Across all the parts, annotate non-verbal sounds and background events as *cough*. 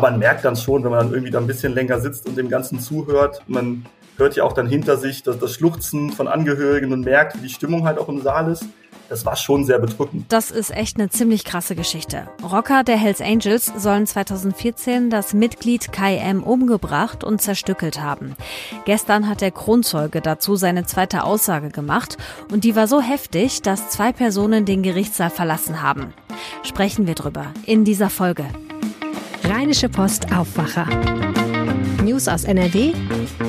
Man merkt dann schon, wenn man dann irgendwie da ein bisschen länger sitzt und dem Ganzen zuhört, man hört ja auch dann hinter sich das, das Schluchzen von Angehörigen und merkt, wie die Stimmung halt auch im Saal ist das war schon sehr bedrückend. Das ist echt eine ziemlich krasse Geschichte. Rocker der Hells Angels sollen 2014 das Mitglied Kai M. umgebracht und zerstückelt haben. Gestern hat der Kronzeuge dazu seine zweite Aussage gemacht und die war so heftig, dass zwei Personen den Gerichtssaal verlassen haben. Sprechen wir drüber in dieser Folge. Rheinische Post Aufwacher. News aus NRW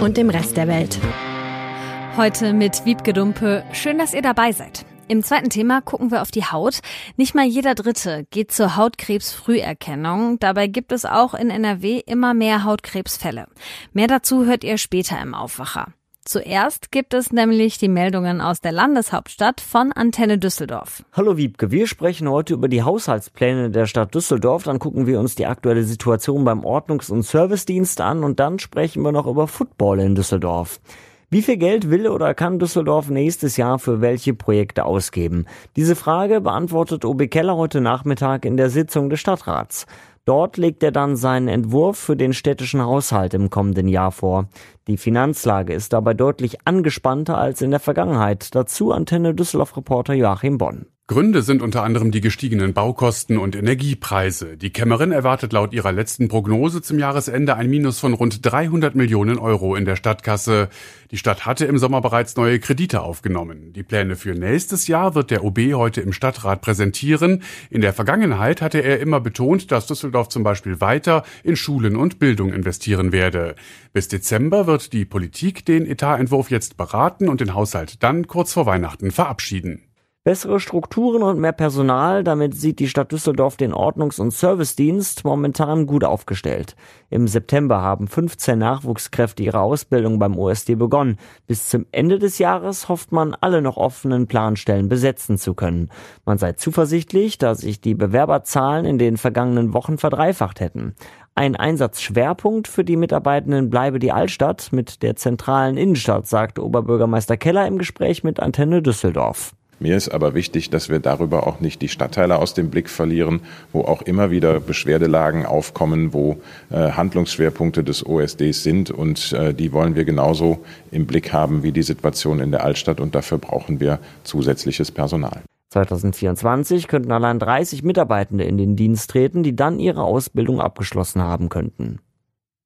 und dem Rest der Welt. Heute mit Wiebke Dumpe. Schön, dass ihr dabei seid. Im zweiten Thema gucken wir auf die Haut. Nicht mal jeder Dritte geht zur Hautkrebsfrüherkennung. Dabei gibt es auch in NRW immer mehr Hautkrebsfälle. Mehr dazu hört ihr später im Aufwacher. Zuerst gibt es nämlich die Meldungen aus der Landeshauptstadt von Antenne Düsseldorf. Hallo Wiebke, wir sprechen heute über die Haushaltspläne der Stadt Düsseldorf. Dann gucken wir uns die aktuelle Situation beim Ordnungs- und Servicedienst an und dann sprechen wir noch über Football in Düsseldorf. Wie viel Geld will oder kann Düsseldorf nächstes Jahr für welche Projekte ausgeben? Diese Frage beantwortet OB Keller heute Nachmittag in der Sitzung des Stadtrats. Dort legt er dann seinen Entwurf für den städtischen Haushalt im kommenden Jahr vor. Die Finanzlage ist dabei deutlich angespannter als in der Vergangenheit. Dazu Antenne Düsseldorf-Reporter Joachim Bonn. Gründe sind unter anderem die gestiegenen Baukosten und Energiepreise. Die Kämmerin erwartet laut ihrer letzten Prognose zum Jahresende ein Minus von rund 300 Millionen Euro in der Stadtkasse. Die Stadt hatte im Sommer bereits neue Kredite aufgenommen. Die Pläne für nächstes Jahr wird der OB heute im Stadtrat präsentieren. In der Vergangenheit hatte er immer betont, dass Düsseldorf zum Beispiel weiter in Schulen und Bildung investieren werde. Bis Dezember wird die Politik den Etatentwurf jetzt beraten und den Haushalt dann kurz vor Weihnachten verabschieden. Bessere Strukturen und mehr Personal, damit sieht die Stadt Düsseldorf den Ordnungs- und Servicedienst momentan gut aufgestellt. Im September haben 15 Nachwuchskräfte ihre Ausbildung beim OSD begonnen. Bis zum Ende des Jahres hofft man, alle noch offenen Planstellen besetzen zu können. Man sei zuversichtlich, dass sich die Bewerberzahlen in den vergangenen Wochen verdreifacht hätten. Ein Einsatzschwerpunkt für die Mitarbeitenden bleibe die Altstadt mit der zentralen Innenstadt, sagt Oberbürgermeister Keller im Gespräch mit Antenne Düsseldorf. Mir ist aber wichtig, dass wir darüber auch nicht die Stadtteile aus dem Blick verlieren, wo auch immer wieder Beschwerdelagen aufkommen, wo äh, Handlungsschwerpunkte des OSDs sind. Und äh, die wollen wir genauso im Blick haben wie die Situation in der Altstadt. Und dafür brauchen wir zusätzliches Personal. 2024 könnten allein 30 Mitarbeitende in den Dienst treten, die dann ihre Ausbildung abgeschlossen haben könnten.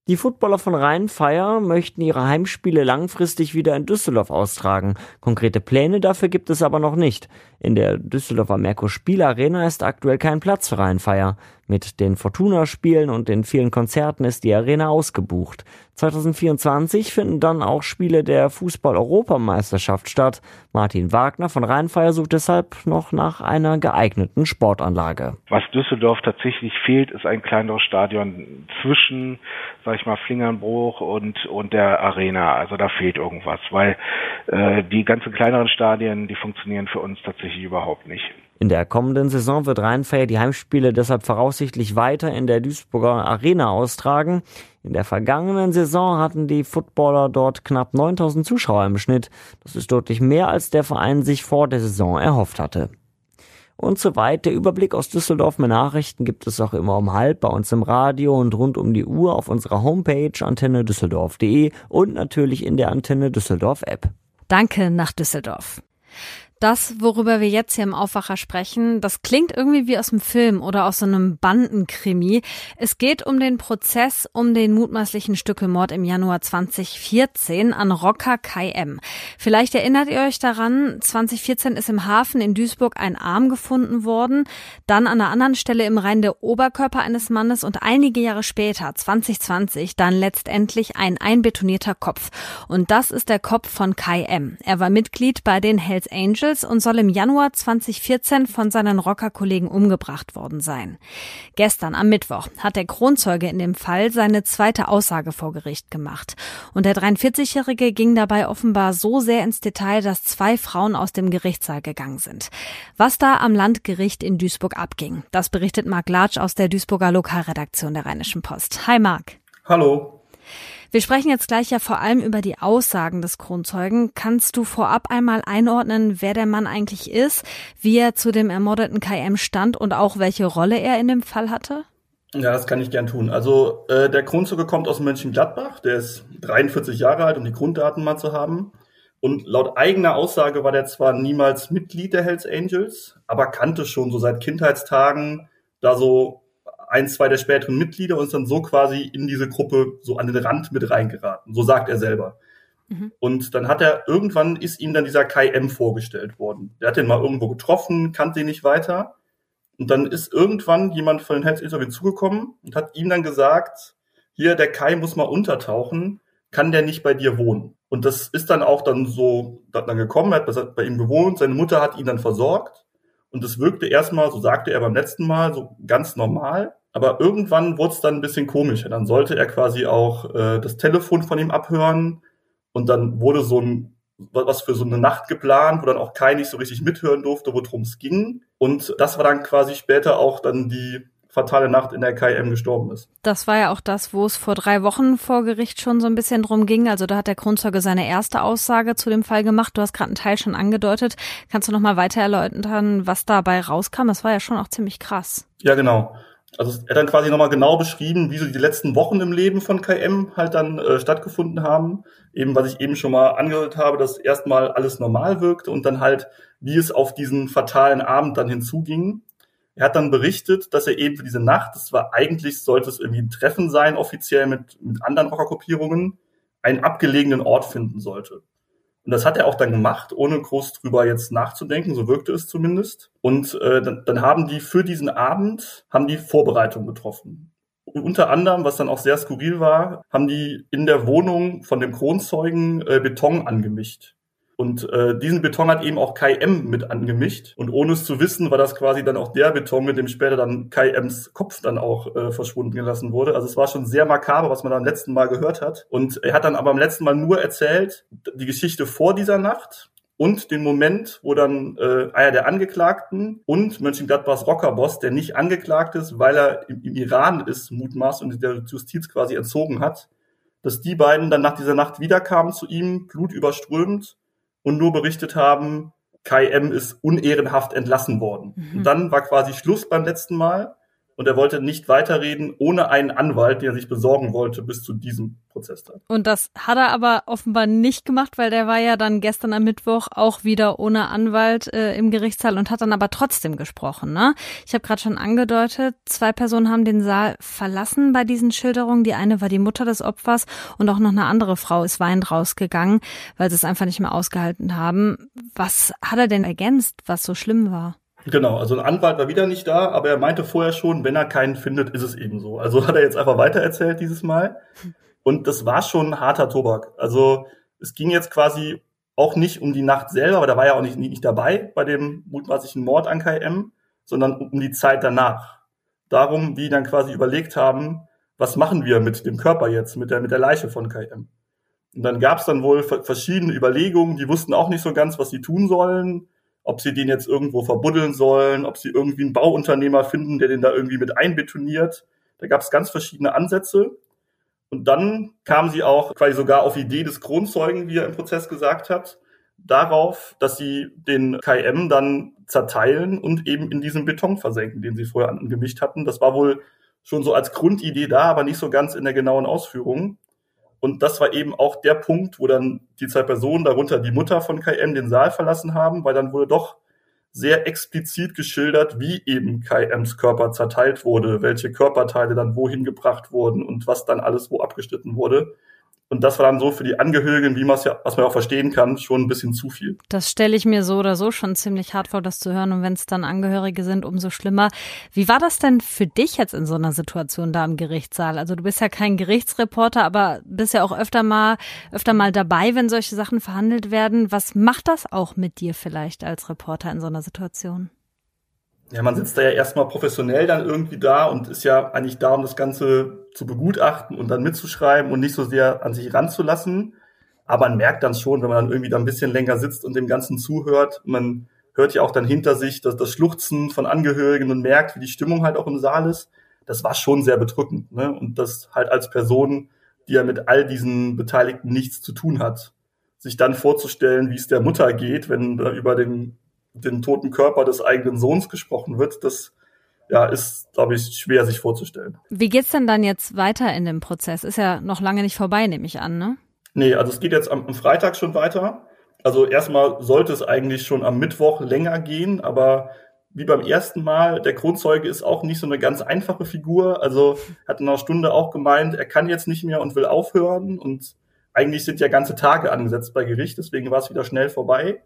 Die Footballer von Rheinfeier möchten ihre Heimspiele langfristig wieder in Düsseldorf austragen. Konkrete Pläne dafür gibt es aber noch nicht. In der Düsseldorfer Merkur Spielarena ist aktuell kein Platz für Rheinfeier. Mit den Fortuna-Spielen und den vielen Konzerten ist die Arena ausgebucht. 2024 finden dann auch Spiele der Fußball-Europameisterschaft statt. Martin Wagner von Rheinfeier sucht deshalb noch nach einer geeigneten Sportanlage. Was Düsseldorf tatsächlich fehlt, ist ein kleineres Stadion zwischen, sag ich mal, Flingernbruch und, und der Arena. Also da fehlt irgendwas, weil äh, die ganzen kleineren Stadien, die funktionieren für uns tatsächlich überhaupt nicht. In der kommenden Saison wird Rheinfeier die Heimspiele deshalb voraussichtlich weiter in der Duisburger Arena austragen. In der vergangenen Saison hatten die Footballer dort knapp 9000 Zuschauer im Schnitt. Das ist deutlich mehr, als der Verein sich vor der Saison erhofft hatte. Und soweit der Überblick aus Düsseldorf mit Nachrichten gibt es auch immer um halb bei uns im Radio und rund um die Uhr auf unserer Homepage antennedüsseldorf.de und natürlich in der Antenne Düsseldorf App. Danke nach Düsseldorf. Das, worüber wir jetzt hier im Aufwacher sprechen, das klingt irgendwie wie aus einem Film oder aus so einem Bandenkrimi. Es geht um den Prozess um den mutmaßlichen Stückemord im Januar 2014 an Rocker Kai M. Vielleicht erinnert ihr euch daran, 2014 ist im Hafen in Duisburg ein Arm gefunden worden, dann an einer anderen Stelle im Rhein der Oberkörper eines Mannes und einige Jahre später, 2020, dann letztendlich ein einbetonierter Kopf. Und das ist der Kopf von Kai M. Er war Mitglied bei den Hells Angels Angels und soll im Januar 2014 von seinen Rockerkollegen umgebracht worden sein. Gestern am Mittwoch hat der Kronzeuge in dem Fall seine zweite Aussage vor Gericht gemacht. Und der 43-Jährige ging dabei offenbar so sehr ins Detail, dass zwei Frauen aus dem Gerichtssaal gegangen sind. Was da am Landgericht in Duisburg abging, das berichtet Marc Latsch aus der Duisburger Lokalredaktion der Rheinischen Post. Hi Marc. Hallo. Wir sprechen jetzt gleich ja vor allem über die Aussagen des Kronzeugen. Kannst du vorab einmal einordnen, wer der Mann eigentlich ist, wie er zu dem ermordeten KM stand und auch welche Rolle er in dem Fall hatte? Ja, das kann ich gern tun. Also äh, der Kronzeuge kommt aus Mönchengladbach, der ist 43 Jahre alt, um die Grunddaten mal zu haben. Und laut eigener Aussage war der zwar niemals Mitglied der Hells Angels, aber kannte schon so seit Kindheitstagen da so ein, zwei der späteren Mitglieder und ist dann so quasi in diese Gruppe so an den Rand mit reingeraten. So sagt er selber. Mhm. Und dann hat er, irgendwann ist ihm dann dieser Kai M vorgestellt worden. Der hat den mal irgendwo getroffen, kannte ihn nicht weiter. Und dann ist irgendwann jemand von den Hells Angels auf ihn zugekommen und hat ihm dann gesagt, hier, der Kai muss mal untertauchen, kann der nicht bei dir wohnen? Und das ist dann auch dann so dann gekommen, er hat bei ihm gewohnt, seine Mutter hat ihn dann versorgt und es wirkte erstmal, so sagte er beim letzten Mal, so ganz normal. Aber irgendwann wurde es dann ein bisschen komischer. Dann sollte er quasi auch äh, das Telefon von ihm abhören. Und dann wurde so ein, was für so eine Nacht geplant, wo dann auch Kai nicht so richtig mithören durfte, worum es ging. Und das war dann quasi später auch dann die fatale Nacht, in der KM gestorben ist. Das war ja auch das, wo es vor drei Wochen vor Gericht schon so ein bisschen drum ging. Also da hat der Kronzeuge seine erste Aussage zu dem Fall gemacht. Du hast gerade einen Teil schon angedeutet. Kannst du noch mal weiter erläutern, was dabei rauskam? Das war ja schon auch ziemlich krass. Ja, genau. Also er hat dann quasi nochmal genau beschrieben, wie so die letzten Wochen im Leben von KM halt dann äh, stattgefunden haben. Eben, was ich eben schon mal angehört habe, dass erstmal alles normal wirkte und dann halt, wie es auf diesen fatalen Abend dann hinzuging. Er hat dann berichtet, dass er eben für diese Nacht, das war eigentlich, sollte es irgendwie ein Treffen sein, offiziell mit, mit anderen Rockergruppierungen, einen abgelegenen Ort finden sollte. Und das hat er auch dann gemacht, ohne groß drüber jetzt nachzudenken, so wirkte es zumindest. Und äh, dann, dann haben die für diesen Abend, haben die Vorbereitungen getroffen. Und unter anderem, was dann auch sehr skurril war, haben die in der Wohnung von dem Kronzeugen äh, Beton angemischt. Und äh, diesen Beton hat eben auch Kai M mit angemischt. Und ohne es zu wissen, war das quasi dann auch der Beton, mit dem später dann Kai Ms Kopf dann auch äh, verschwunden gelassen wurde. Also es war schon sehr makaber, was man am letzten Mal gehört hat. Und er hat dann aber am letzten Mal nur erzählt, die Geschichte vor dieser Nacht und den Moment, wo dann äh, einer der Angeklagten und Mönchengladbachs Rockerboss, der nicht angeklagt ist, weil er im, im Iran ist, mutmaßt und der Justiz quasi entzogen hat, dass die beiden dann nach dieser Nacht wiederkamen zu ihm, blutüberströmt und nur berichtet haben, Kai M ist unehrenhaft entlassen worden. Mhm. Und dann war quasi Schluss beim letzten Mal und er wollte nicht weiterreden ohne einen Anwalt, den er sich besorgen wollte bis zu diesem Prozess dann. Und das hat er aber offenbar nicht gemacht, weil der war ja dann gestern am Mittwoch auch wieder ohne Anwalt äh, im Gerichtssaal und hat dann aber trotzdem gesprochen. Ne? Ich habe gerade schon angedeutet, zwei Personen haben den Saal verlassen bei diesen Schilderungen. Die eine war die Mutter des Opfers und auch noch eine andere Frau ist weinend rausgegangen, weil sie es einfach nicht mehr ausgehalten haben. Was hat er denn ergänzt, was so schlimm war? Genau, also ein Anwalt war wieder nicht da, aber er meinte vorher schon, wenn er keinen findet, ist es eben so. Also *laughs* hat er jetzt einfach weitererzählt dieses Mal. Und das war schon harter Tobak. Also es ging jetzt quasi auch nicht um die Nacht selber, aber da war ja auch nicht, nicht dabei bei dem mutmaßlichen Mord an KM, sondern um die Zeit danach. Darum, wie dann quasi überlegt haben, was machen wir mit dem Körper jetzt, mit der, mit der Leiche von KM. Und dann gab es dann wohl verschiedene Überlegungen, die wussten auch nicht so ganz, was sie tun sollen ob sie den jetzt irgendwo verbuddeln sollen, ob sie irgendwie einen Bauunternehmer finden, der den da irgendwie mit einbetoniert. Da gab es ganz verschiedene Ansätze. Und dann kam sie auch quasi sogar auf Idee des Kronzeugen, wie er im Prozess gesagt hat, darauf, dass sie den KM dann zerteilen und eben in diesen Beton versenken, den sie vorher angemischt hatten. Das war wohl schon so als Grundidee da, aber nicht so ganz in der genauen Ausführung. Und das war eben auch der Punkt, wo dann die zwei Personen, darunter die Mutter von KM, den Saal verlassen haben, weil dann wurde doch sehr explizit geschildert, wie eben KMs Körper zerteilt wurde, welche Körperteile dann wohin gebracht wurden und was dann alles wo abgeschnitten wurde. Und das war dann so für die Angehörigen, wie man es ja, was man auch verstehen kann, schon ein bisschen zu viel. Das stelle ich mir so oder so schon ziemlich hart vor, das zu hören. Und wenn es dann Angehörige sind, umso schlimmer. Wie war das denn für dich jetzt in so einer Situation da im Gerichtssaal? Also du bist ja kein Gerichtsreporter, aber bist ja auch öfter mal, öfter mal dabei, wenn solche Sachen verhandelt werden. Was macht das auch mit dir vielleicht als Reporter in so einer Situation? Ja, man sitzt da ja erstmal professionell dann irgendwie da und ist ja eigentlich da, um das Ganze zu begutachten und dann mitzuschreiben und nicht so sehr an sich ranzulassen. Aber man merkt dann schon, wenn man dann irgendwie da ein bisschen länger sitzt und dem Ganzen zuhört, man hört ja auch dann hinter sich das, das Schluchzen von Angehörigen und merkt, wie die Stimmung halt auch im Saal ist. Das war schon sehr bedrückend. Ne? Und das halt als Person, die ja mit all diesen Beteiligten nichts zu tun hat, sich dann vorzustellen, wie es der Mutter geht, wenn da über den den toten Körper des eigenen Sohns gesprochen wird, das ja, ist, glaube ich, schwer sich vorzustellen. Wie geht's denn dann jetzt weiter in dem Prozess? Ist ja noch lange nicht vorbei, nehme ich an, ne? Nee, also es geht jetzt am, am Freitag schon weiter. Also erstmal sollte es eigentlich schon am Mittwoch länger gehen, aber wie beim ersten Mal, der Kronzeuge ist auch nicht so eine ganz einfache Figur. Also hat in einer Stunde auch gemeint, er kann jetzt nicht mehr und will aufhören. Und eigentlich sind ja ganze Tage angesetzt bei Gericht, deswegen war es wieder schnell vorbei.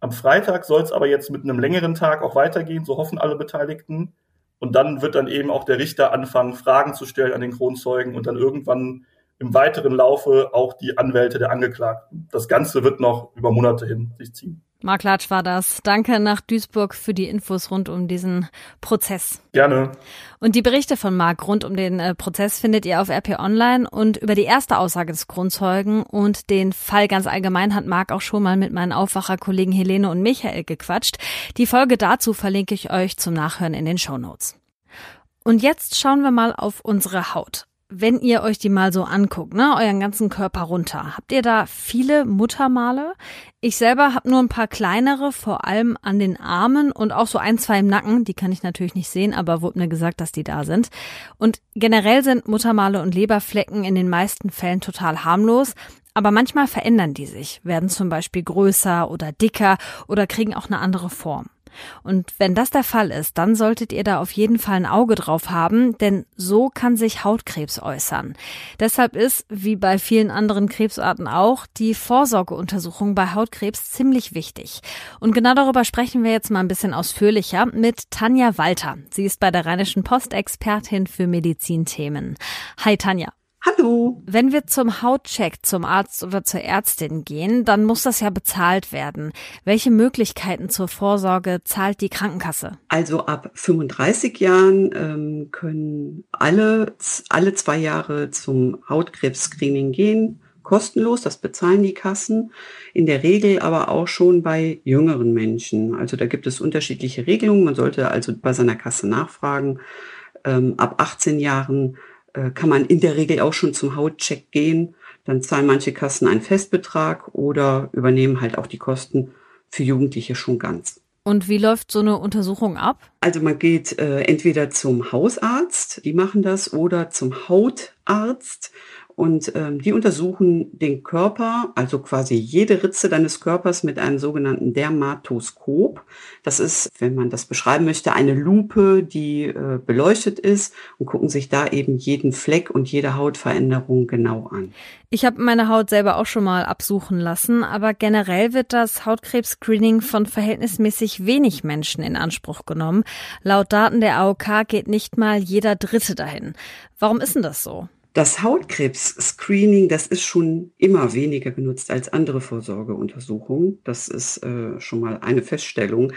Am Freitag soll es aber jetzt mit einem längeren Tag auch weitergehen, so hoffen alle Beteiligten. Und dann wird dann eben auch der Richter anfangen, Fragen zu stellen an den Kronzeugen und dann irgendwann im weiteren Laufe auch die Anwälte der Angeklagten. Das Ganze wird noch über Monate hin sich ziehen. Marc Latsch war das. Danke nach Duisburg für die Infos rund um diesen Prozess. Gerne. Und die Berichte von Marc rund um den äh, Prozess findet ihr auf RP Online und über die erste Aussage des Kronzeugen und den Fall ganz allgemein hat Marc auch schon mal mit meinen Aufwacherkollegen Helene und Michael gequatscht. Die Folge dazu verlinke ich euch zum Nachhören in den Show Notes. Und jetzt schauen wir mal auf unsere Haut wenn ihr euch die mal so anguckt, ne, euren ganzen Körper runter, habt ihr da viele Muttermale? Ich selber habe nur ein paar kleinere, vor allem an den Armen und auch so ein, zwei im Nacken. Die kann ich natürlich nicht sehen, aber wurde mir gesagt, dass die da sind. Und generell sind Muttermale und Leberflecken in den meisten Fällen total harmlos. Aber manchmal verändern die sich, werden zum Beispiel größer oder dicker oder kriegen auch eine andere Form. Und wenn das der Fall ist, dann solltet ihr da auf jeden Fall ein Auge drauf haben, denn so kann sich Hautkrebs äußern. Deshalb ist, wie bei vielen anderen Krebsarten auch, die Vorsorgeuntersuchung bei Hautkrebs ziemlich wichtig. Und genau darüber sprechen wir jetzt mal ein bisschen ausführlicher mit Tanja Walter. Sie ist bei der Rheinischen Post Expertin für Medizinthemen. Hi Tanja. Hallo. Wenn wir zum Hautcheck zum Arzt oder zur Ärztin gehen, dann muss das ja bezahlt werden. Welche Möglichkeiten zur Vorsorge zahlt die Krankenkasse? Also ab 35 Jahren ähm, können alle, alle zwei Jahre zum Hautkrebs-Screening gehen. Kostenlos, das bezahlen die Kassen. In der Regel aber auch schon bei jüngeren Menschen. Also da gibt es unterschiedliche Regelungen. Man sollte also bei seiner Kasse nachfragen. Ähm, ab 18 Jahren äh, kann man in der Regel auch schon zum Hautcheck gehen. Dann zahlen manche Kassen einen Festbetrag oder übernehmen halt auch die Kosten für Jugendliche schon ganz. Und wie läuft so eine Untersuchung ab? Also man geht äh, entweder zum Hausarzt, die machen das, oder zum Hautarzt. Und ähm, die untersuchen den Körper, also quasi jede Ritze deines Körpers mit einem sogenannten Dermatoskop. Das ist, wenn man das beschreiben möchte, eine Lupe, die äh, beleuchtet ist und gucken sich da eben jeden Fleck und jede Hautveränderung genau an. Ich habe meine Haut selber auch schon mal absuchen lassen, aber generell wird das Hautkrebs-Screening von verhältnismäßig wenig Menschen in Anspruch genommen. Laut Daten der AOK geht nicht mal jeder Dritte dahin. Warum ist denn das so? Das Hautkrebs-Screening, das ist schon immer weniger genutzt als andere Vorsorgeuntersuchungen. Das ist äh, schon mal eine Feststellung.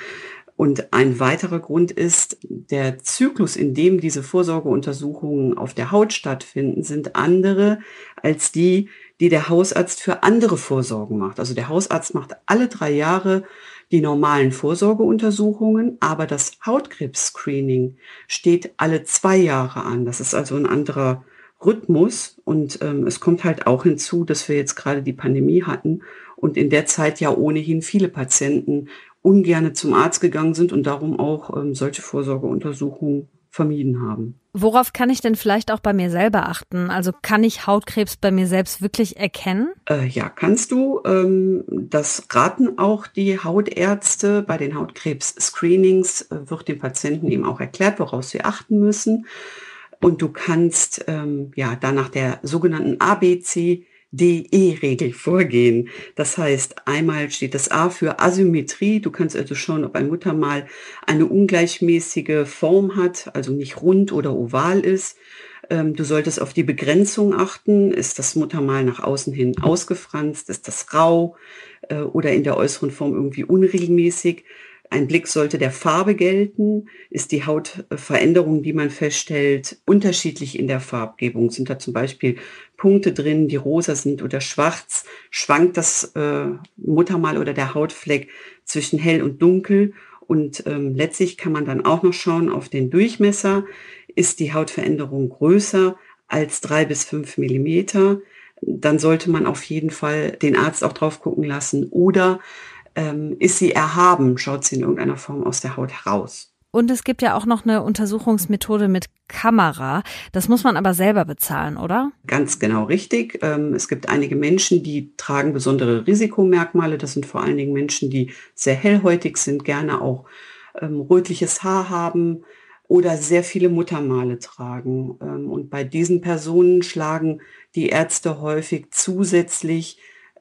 Und ein weiterer Grund ist, der Zyklus, in dem diese Vorsorgeuntersuchungen auf der Haut stattfinden, sind andere als die, die der Hausarzt für andere Vorsorgen macht. Also der Hausarzt macht alle drei Jahre die normalen Vorsorgeuntersuchungen, aber das Hautkrebs-Screening steht alle zwei Jahre an. Das ist also ein anderer Rhythmus. Und ähm, es kommt halt auch hinzu, dass wir jetzt gerade die Pandemie hatten und in der Zeit ja ohnehin viele Patienten ungerne zum Arzt gegangen sind und darum auch ähm, solche Vorsorgeuntersuchungen vermieden haben. Worauf kann ich denn vielleicht auch bei mir selber achten? Also kann ich Hautkrebs bei mir selbst wirklich erkennen? Äh, ja, kannst du. Ähm, das raten auch die Hautärzte. Bei den Hautkrebs-Screenings äh, wird den Patienten eben auch erklärt, woraus sie achten müssen. Und du kannst ähm, ja da nach der sogenannten ABC DE-Regel vorgehen. Das heißt, einmal steht das A für Asymmetrie. Du kannst also schauen, ob ein Muttermal eine ungleichmäßige Form hat, also nicht rund oder oval ist. Ähm, du solltest auf die Begrenzung achten. Ist das Muttermal nach außen hin ausgefranst? Ist das rau äh, oder in der äußeren Form irgendwie unregelmäßig? Ein Blick sollte der Farbe gelten. Ist die Hautveränderung, die man feststellt, unterschiedlich in der Farbgebung? Sind da zum Beispiel Punkte drin, die rosa sind oder schwarz? Schwankt das äh, Muttermal oder der Hautfleck zwischen hell und dunkel? Und ähm, letztlich kann man dann auch noch schauen auf den Durchmesser. Ist die Hautveränderung größer als drei bis fünf Millimeter? Dann sollte man auf jeden Fall den Arzt auch drauf gucken lassen. Oder ähm, ist sie erhaben, schaut sie in irgendeiner Form aus der Haut heraus. Und es gibt ja auch noch eine Untersuchungsmethode mit Kamera. Das muss man aber selber bezahlen, oder? Ganz genau richtig. Ähm, es gibt einige Menschen, die tragen besondere Risikomerkmale. Das sind vor allen Dingen Menschen, die sehr hellhäutig sind, gerne auch ähm, rötliches Haar haben oder sehr viele Muttermale tragen. Ähm, und bei diesen Personen schlagen die Ärzte häufig zusätzlich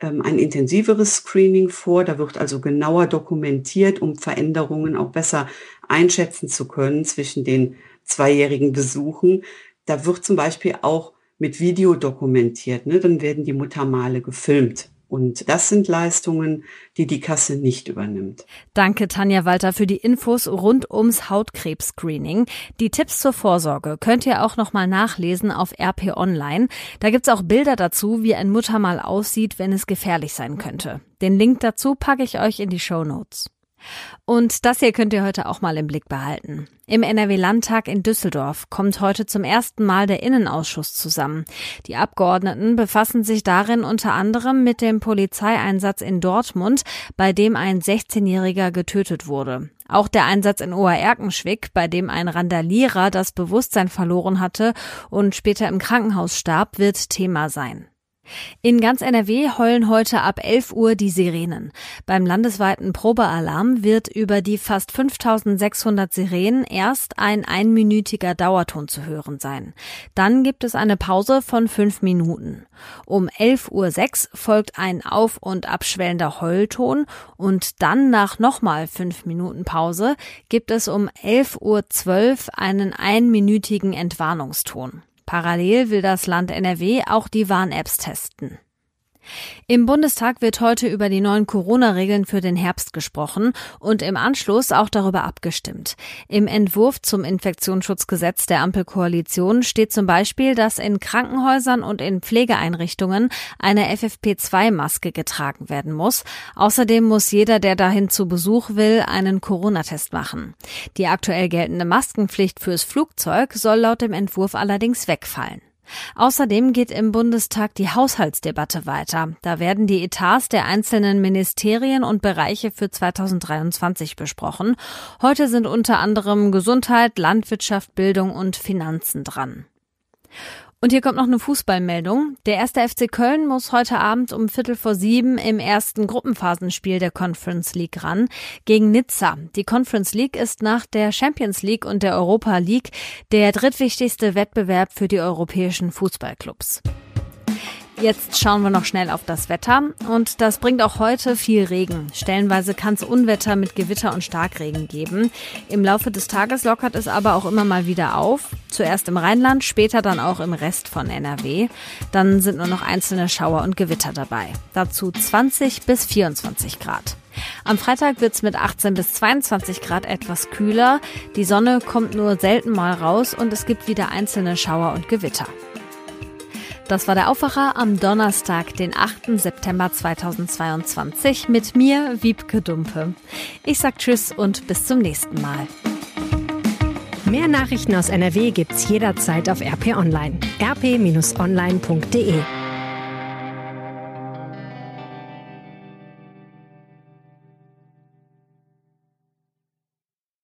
ein intensiveres Screening vor. Da wird also genauer dokumentiert, um Veränderungen auch besser einschätzen zu können zwischen den zweijährigen Besuchen. Da wird zum Beispiel auch mit Video dokumentiert. Ne? Dann werden die Muttermale gefilmt. Und das sind Leistungen, die die Kasse nicht übernimmt. Danke, Tanja Walter, für die Infos rund ums Hautkrebs-Screening. Die Tipps zur Vorsorge könnt ihr auch nochmal nachlesen auf RP Online. Da gibt's auch Bilder dazu, wie ein Muttermal aussieht, wenn es gefährlich sein könnte. Den Link dazu packe ich euch in die Show Notes. Und das hier könnt ihr heute auch mal im Blick behalten. Im NRW-Landtag in Düsseldorf kommt heute zum ersten Mal der Innenausschuss zusammen. Die Abgeordneten befassen sich darin unter anderem mit dem Polizeieinsatz in Dortmund, bei dem ein 16-Jähriger getötet wurde. Auch der Einsatz in Obererkenschwick, bei dem ein Randalierer das Bewusstsein verloren hatte und später im Krankenhaus starb, wird Thema sein. In ganz NRW heulen heute ab 11 Uhr die Sirenen. Beim landesweiten Probealarm wird über die fast 5600 Sirenen erst ein einminütiger Dauerton zu hören sein. Dann gibt es eine Pause von fünf Minuten. Um 11.06 Uhr folgt ein auf- und abschwellender Heulton und dann nach nochmal fünf Minuten Pause gibt es um 11.12 Uhr einen einminütigen Entwarnungston. Parallel will das Land NRW auch die Warn-Apps testen. Im Bundestag wird heute über die neuen Corona-Regeln für den Herbst gesprochen und im Anschluss auch darüber abgestimmt. Im Entwurf zum Infektionsschutzgesetz der Ampelkoalition steht zum Beispiel, dass in Krankenhäusern und in Pflegeeinrichtungen eine FFP2-Maske getragen werden muss. Außerdem muss jeder, der dahin zu Besuch will, einen Corona-Test machen. Die aktuell geltende Maskenpflicht fürs Flugzeug soll laut dem Entwurf allerdings wegfallen. Außerdem geht im Bundestag die Haushaltsdebatte weiter. Da werden die Etats der einzelnen Ministerien und Bereiche für 2023 besprochen. Heute sind unter anderem Gesundheit, Landwirtschaft, Bildung und Finanzen dran. Und hier kommt noch eine Fußballmeldung. Der erste FC Köln muss heute Abend um Viertel vor sieben im ersten Gruppenphasenspiel der Conference League ran gegen Nizza. Die Conference League ist nach der Champions League und der Europa League der drittwichtigste Wettbewerb für die europäischen Fußballclubs. Jetzt schauen wir noch schnell auf das Wetter und das bringt auch heute viel Regen. Stellenweise kann es Unwetter mit Gewitter und Starkregen geben. Im Laufe des Tages lockert es aber auch immer mal wieder auf. Zuerst im Rheinland, später dann auch im Rest von NRW. Dann sind nur noch einzelne Schauer und Gewitter dabei. Dazu 20 bis 24 Grad. Am Freitag wird's mit 18 bis 22 Grad etwas kühler. Die Sonne kommt nur selten mal raus und es gibt wieder einzelne Schauer und Gewitter. Das war der Aufwacher am Donnerstag, den 8. September 2022 mit mir, Wiebke Dumpe. Ich sag Tschüss und bis zum nächsten Mal. Mehr Nachrichten aus NRW gibt's jederzeit auf RP Online. rp-online.de